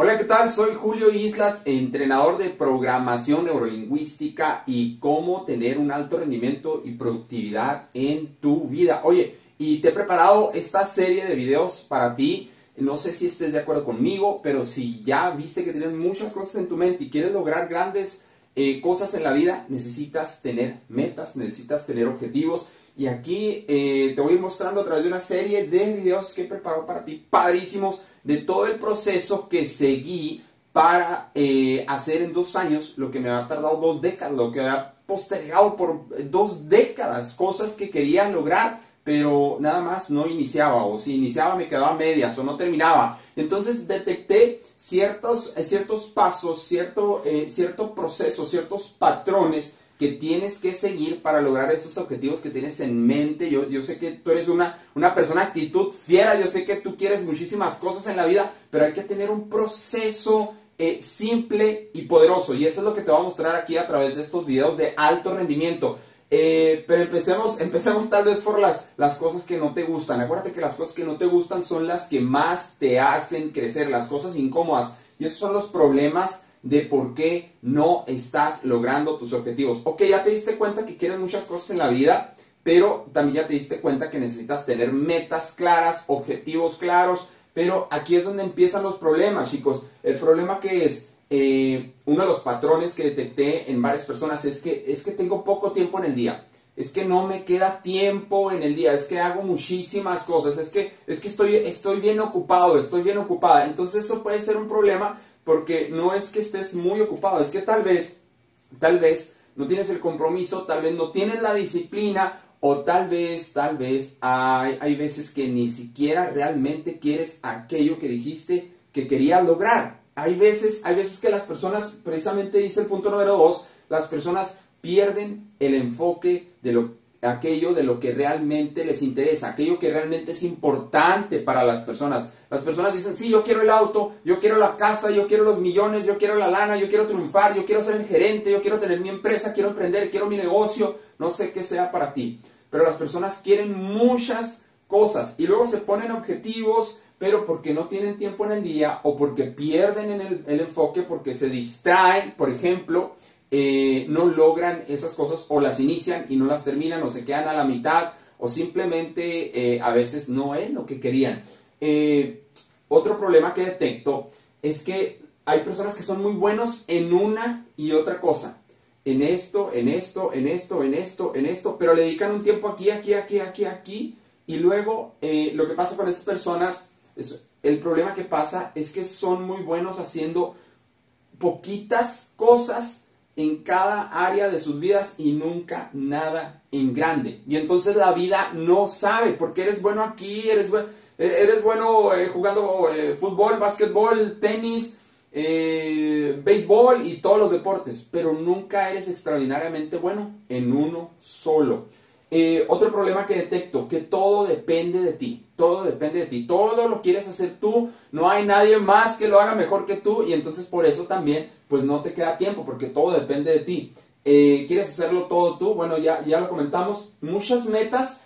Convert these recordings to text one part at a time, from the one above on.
Hola, ¿qué tal? Soy Julio Islas, entrenador de programación neurolingüística y cómo tener un alto rendimiento y productividad en tu vida. Oye, y te he preparado esta serie de videos para ti. No sé si estés de acuerdo conmigo, pero si ya viste que tienes muchas cosas en tu mente y quieres lograr grandes eh, cosas en la vida, necesitas tener metas, necesitas tener objetivos. Y aquí eh, te voy a ir mostrando a través de una serie de videos que he preparado para ti, padrísimos de todo el proceso que seguí para eh, hacer en dos años lo que me ha tardado dos décadas, lo que ha postergado por dos décadas, cosas que quería lograr, pero nada más no iniciaba, o si iniciaba me quedaba a medias o no terminaba. Entonces detecté ciertos, ciertos pasos, cierto, eh, cierto proceso, ciertos patrones que tienes que seguir para lograr esos objetivos que tienes en mente. Yo, yo sé que tú eres una, una persona actitud fiera, yo sé que tú quieres muchísimas cosas en la vida, pero hay que tener un proceso eh, simple y poderoso. Y eso es lo que te voy a mostrar aquí a través de estos videos de alto rendimiento. Eh, pero empecemos, empecemos tal vez por las, las cosas que no te gustan. Acuérdate que las cosas que no te gustan son las que más te hacen crecer, las cosas incómodas. Y esos son los problemas de por qué no estás logrando tus objetivos. Ok, ya te diste cuenta que quieres muchas cosas en la vida, pero también ya te diste cuenta que necesitas tener metas claras, objetivos claros, pero aquí es donde empiezan los problemas, chicos. El problema que es, eh, uno de los patrones que detecté en varias personas es que, es que tengo poco tiempo en el día. Es que no me queda tiempo en el día, es que hago muchísimas cosas, es que, es que estoy, estoy bien ocupado, estoy bien ocupada. Entonces eso puede ser un problema porque no es que estés muy ocupado, es que tal vez, tal vez no tienes el compromiso, tal vez no tienes la disciplina o tal vez, tal vez hay, hay veces que ni siquiera realmente quieres aquello que dijiste que querías lograr. Hay veces, hay veces que las personas, precisamente dice el punto número dos, las personas pierden el enfoque de lo aquello de lo que realmente les interesa, aquello que realmente es importante para las personas. Las personas dicen, sí, yo quiero el auto, yo quiero la casa, yo quiero los millones, yo quiero la lana, yo quiero triunfar, yo quiero ser el gerente, yo quiero tener mi empresa, quiero emprender, quiero mi negocio, no sé qué sea para ti. Pero las personas quieren muchas cosas y luego se ponen objetivos, pero porque no tienen tiempo en el día o porque pierden en el, enfoque, porque se distraen, por ejemplo, eh, no logran esas cosas o las inician y no las terminan o se quedan a la mitad o simplemente eh, a veces no es lo que querían. Eh, otro problema que detecto es que hay personas que son muy buenos en una y otra cosa. En esto, en esto, en esto, en esto, en esto, pero le dedican un tiempo aquí, aquí, aquí, aquí, aquí. Y luego lo que pasa con esas personas, es, el problema que pasa es que son muy buenos haciendo poquitas cosas en cada área de sus vidas y nunca nada en grande. Y entonces la vida no sabe, porque eres bueno aquí, eres, eres bueno eh, jugando eh, fútbol, básquetbol, tenis, eh, béisbol y todos los deportes, pero nunca eres extraordinariamente bueno en uno solo. otro problema que detecto, que todo depende de ti, todo depende de ti, todo lo quieres hacer tú, no hay nadie más que lo haga mejor que tú y entonces por eso también pues no te queda tiempo porque todo depende de ti. Eh, ¿Quieres hacerlo todo tú? Bueno, ya, ya lo comentamos. Muchas metas,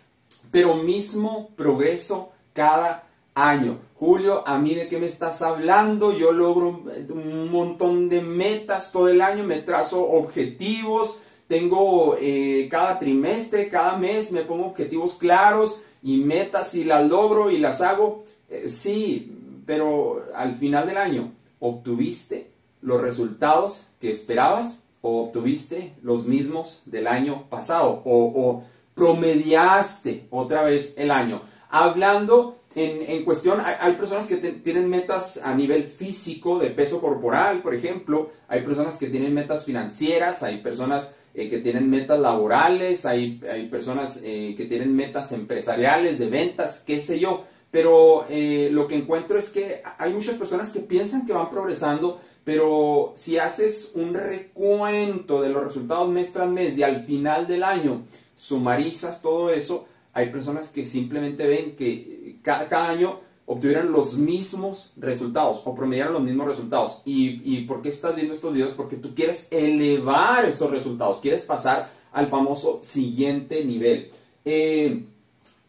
pero mismo progreso cada año. Julio, ¿a mí de qué me estás hablando? Yo logro un montón de metas todo el año, me trazo objetivos, tengo eh, cada trimestre, cada mes, me pongo objetivos claros y metas y las logro y las hago. Eh, sí, pero al final del año, ¿obtuviste los resultados que esperabas o obtuviste los mismos del año pasado o, promediaste otra vez el año. Hablando en, cuestión, hay, personas que tienen metas a nivel físico, de peso corporal, por ejemplo, hay personas que tienen metas financieras, hay personas eh, que tienen metas laborales, hay, hay personas eh, que tienen metas empresariales, de ventas, qué sé yo. Pero eh, lo que encuentro es que hay muchas personas que piensan que van progresando, pero si haces un recuento de los resultados mes tras mes y al final del año sumarizas todo eso, hay personas que simplemente ven que cada, año obtuvieran los mismos resultados o promediaran los mismos resultados. ¿Y, ¿Y por qué estás viendo estos videos? Porque tú quieres elevar esos resultados, quieres pasar al famoso siguiente nivel. Eh,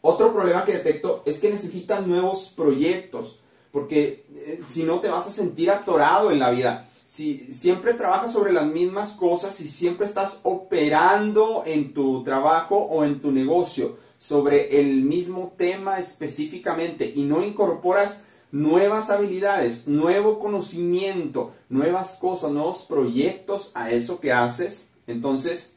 otro problema que detecto es que necesitan nuevos proyectos porque eh, si no te vas a sentir atorado en la vida. Si siempre trabajas sobre las mismas cosas y siempre estás operando en tu trabajo o en tu negocio sobre el mismo tema específicamente y no incorporas nuevas habilidades, nuevo conocimiento, nuevas cosas, nuevos proyectos a eso que haces, entonces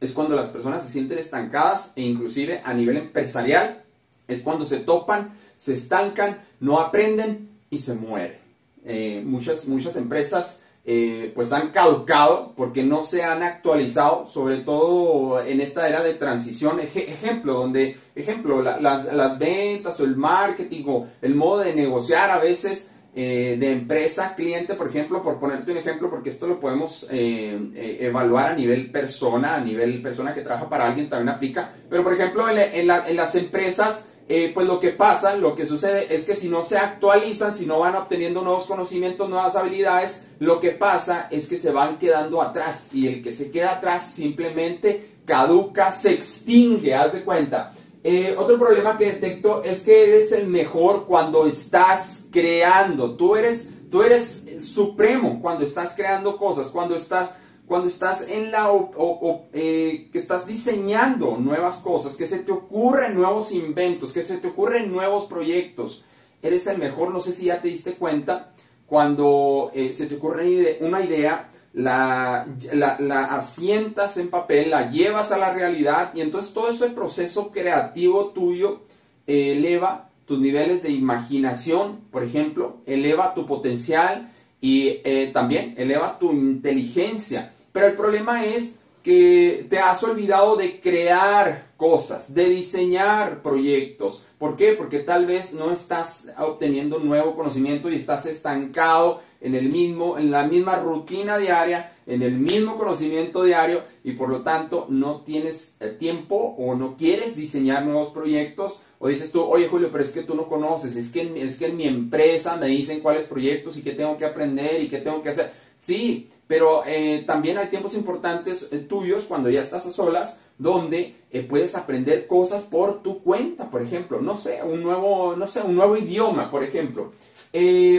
es cuando las personas se sienten estancadas e inclusive a nivel empresarial es cuando se topan, se estancan, no aprenden y se mueren. Eh, muchas, muchas empresas eh, pues han caducado porque no se han actualizado, sobre todo en esta era de transición. ejemplo, donde, ejemplo, las, las, ventas o el marketing o el modo de negociar a veces eh, de empresa, cliente, por ejemplo, por ponerte un ejemplo, porque esto lo podemos eh, evaluar a nivel persona, a nivel persona que trabaja para alguien también aplica, pero por ejemplo en las empresas eh, pues lo que pasa, lo que sucede es que si no se actualizan, si no van obteniendo nuevos conocimientos, nuevas habilidades, lo que pasa es que se van quedando atrás y el que se queda atrás simplemente caduca, se extingue, haz de cuenta. Eh, otro problema que detecto es que eres el mejor cuando estás creando, tú eres, tú eres supremo cuando estás creando cosas, cuando estás cuando estás en la o, eh, que estás diseñando nuevas cosas, que se te ocurren nuevos inventos, que se te ocurren nuevos proyectos, eres el mejor. No sé si ya te diste cuenta cuando eh, se te ocurre una idea, la, la, asientas en papel, la llevas a la realidad y entonces todo ese proceso creativo tuyo eh, eleva tus niveles de imaginación, por ejemplo, eleva tu potencial y también eleva tu inteligencia. Pero el problema es que te has olvidado de crear cosas, de diseñar proyectos. ¿Por qué? Porque tal vez no estás obteniendo nuevo conocimiento y estás estancado en el mismo, en la misma rutina diaria, en el mismo conocimiento diario y por lo tanto no tienes tiempo o no quieres diseñar nuevos proyectos o dices tú, oye Julio, pero es que tú no conoces, es que, es que en mi empresa me dicen cuáles proyectos y qué tengo que aprender y qué tengo que hacer. Sí, pero eh, también hay tiempos importantes eh, tuyos cuando ya estás a solas donde eh, puedes aprender cosas por tu cuenta, por ejemplo, no sé, un nuevo, no sé, un nuevo idioma, por ejemplo.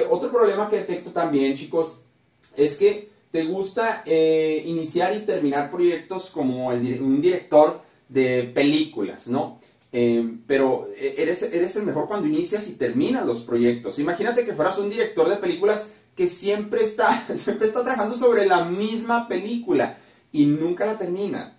otro problema que detecto también, chicos, es que te gusta iniciar y terminar proyectos como un director de películas, ¿no? pero eres, eres el mejor cuando inicias y terminas los proyectos. Imagínate que fueras un director de películas que siempre está, siempre está trabajando sobre la misma película y nunca la termina.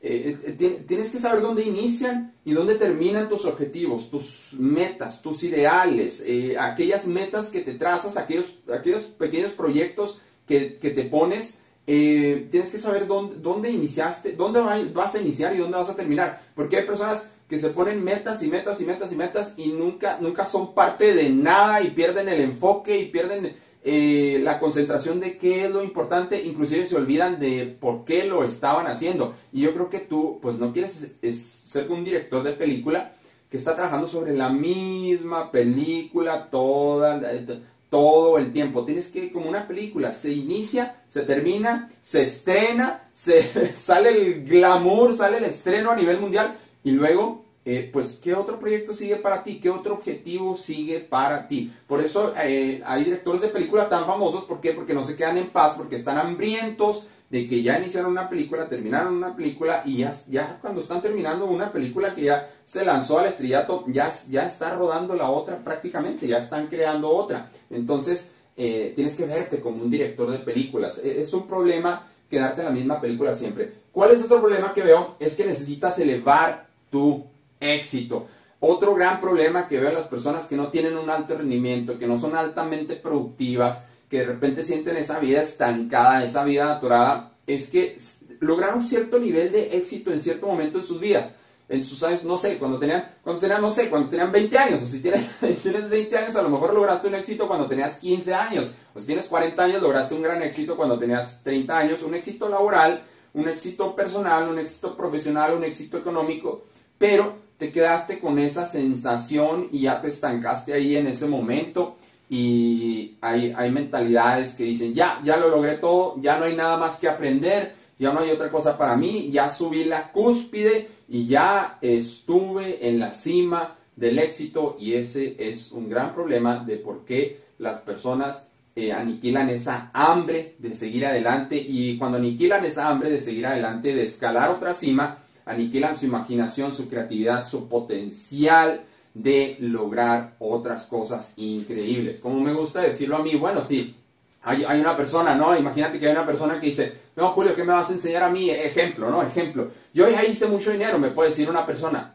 Eh, eh, tienes que saber dónde inician y dónde terminan tus objetivos, tus metas, tus ideales, eh, aquellas metas que te trazas, aquellos, aquellos pequeños proyectos que, te pones. tienes que saber dónde, dónde iniciaste, dónde vas a iniciar y dónde vas a terminar. Porque hay personas que se ponen metas y metas y metas y metas y nunca, nunca son parte de nada y pierden el enfoque y pierden eh, la concentración de qué es lo importante, inclusive se olvidan de por qué lo estaban haciendo. Y yo creo que tú, pues no quieres ser un director de película que está trabajando sobre la misma película todo el tiempo. Tienes que, como una película, se inicia, se termina, se estrena, se sale el glamour, sale el estreno a nivel mundial y luego eh, pues, ¿qué otro proyecto sigue para ti? ¿Qué otro objetivo sigue para ti? Por eso eh, hay directores de película tan famosos, ¿por qué? Porque no se quedan en paz, porque están hambrientos de que ya iniciaron una película, terminaron una película y ya, ya cuando están terminando una película que ya se lanzó al estrellato, ya, ya está rodando la otra prácticamente, ya están creando otra. Entonces, eh, tienes que verte como un director de películas. E, es un problema quedarte en la misma película siempre. ¿Cuál es otro problema que veo? Es que necesitas elevar tu éxito. Otro gran problema que veo en las personas que no tienen un alto rendimiento, que no son altamente productivas, que de repente sienten esa vida estancada, esa vida atorada, es que lograron cierto nivel de éxito en cierto momento en sus vidas. En sus años, no sé, cuando tenían, cuando tenían, no sé, cuando tenían 20 años, o si tienes, tienes 20 años, a lo mejor lograste un éxito cuando tenías 15 años, o si tienes 40 años, lograste un gran éxito cuando tenías 30 años, un éxito laboral, un éxito personal, un éxito profesional, un éxito económico, pero te quedaste con esa sensación y ya te estancaste ahí en ese momento y hay, hay mentalidades que dicen, ya, ya lo logré todo, ya no hay nada más que aprender, ya no hay otra cosa para mí, ya subí la cúspide y ya estuve en la cima del éxito y ese es un gran problema de por qué las personas eh, aniquilan esa hambre de seguir adelante y cuando aniquilan esa hambre de seguir adelante, de escalar otra cima, aniquilan su imaginación, su creatividad, su potencial de lograr otras cosas increíbles. Como me gusta decirlo a mí, bueno, sí, hay, hay, una persona, ¿no? Imagínate que hay una persona que dice, no, Julio, ¿qué me vas a enseñar a mí? Ejemplo, ¿no? Ejemplo. Yo ya hice mucho dinero, me puede decir una persona,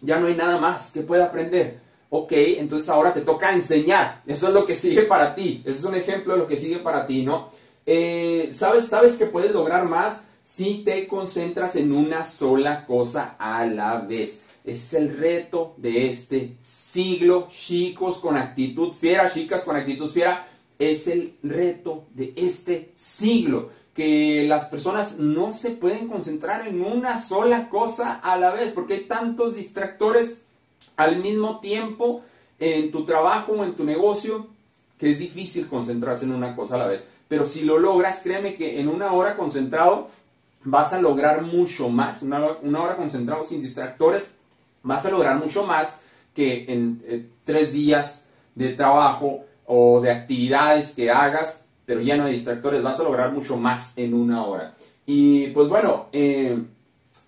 ya no hay nada más que pueda aprender. Ok, entonces ahora te toca enseñar. Eso es lo que sigue para ti. Ese es un ejemplo de lo que sigue para ti, ¿no? Eh, ¿sabes, ¿Sabes que puedes lograr más si te concentras en una sola cosa a la vez? Es el reto de este siglo, chicos con actitud fiera, chicas con actitud fiera. Es el reto de este siglo que las personas no se pueden concentrar en una sola cosa a la vez, porque hay tantos distractores al mismo tiempo en tu trabajo o en tu negocio que es difícil concentrarse en una cosa a la vez. Pero si lo logras, créeme que en una hora concentrado vas a lograr mucho más, una, hora concentrado sin distractores, vas a lograr mucho más que en eh, tres días de trabajo o de actividades que hagas pero ya no hay distractores, vas a lograr mucho más en una hora. Y pues bueno, eh,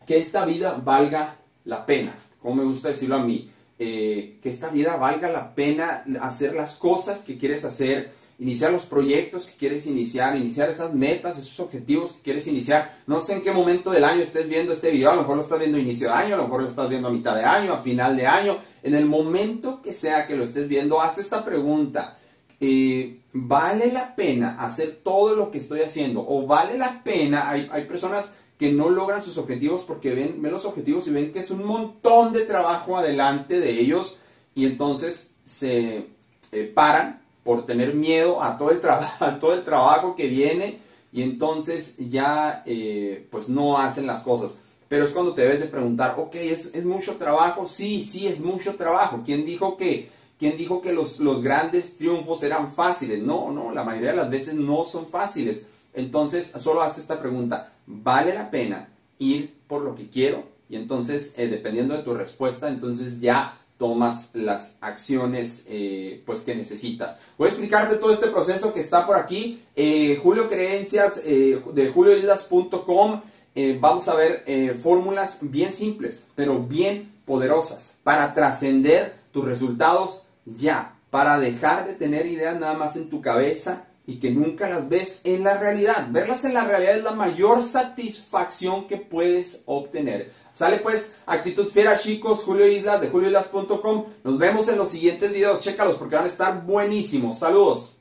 que esta vida valga la pena, como me gusta decirlo a mí, eh, que esta vida valga la pena hacer las cosas que quieres hacer, iniciar los proyectos que quieres iniciar, iniciar esas metas, esos objetivos que quieres iniciar. No sé en qué momento del año estés viendo este video, a lo mejor lo estás viendo a inicio de año, a lo mejor lo estás viendo a mitad de año, a final de año. En el momento que sea que lo estés viendo, hazte esta pregunta. Eh, vale la pena hacer todo lo que estoy haciendo o vale la pena, hay, personas que no logran sus objetivos porque ven, ven, los objetivos y ven que es un montón de trabajo adelante de ellos y entonces se eh, paran por tener miedo a todo el, trabajo que viene y entonces ya eh, pues no hacen las cosas. Pero es cuando te debes de preguntar, ok, ¿es, ¿es mucho trabajo? Sí, sí, es mucho trabajo. ¿Quién dijo que ¿Quién dijo que los, los grandes triunfos eran fáciles? No, no, la mayoría de las veces no son fáciles. Entonces, solo hace esta pregunta, ¿vale la pena ir por lo que quiero? Y entonces, eh, dependiendo de tu respuesta, entonces ya tomas las acciones eh, pues que necesitas. Voy a explicarte todo este proceso que está por aquí. Eh, Julio Creencias de julioislas.com. vamos a ver fórmulas bien simples, pero bien poderosas para trascender tus resultados ya, para dejar de tener ideas nada más en tu cabeza y que nunca las ves en la realidad. Verlas en la realidad es la mayor satisfacción que puedes obtener. Sale pues, actitud fiera chicos, Julio Islas de julioislas.com. Nos vemos en los siguientes videos, chécalos porque van a estar buenísimos. Saludos.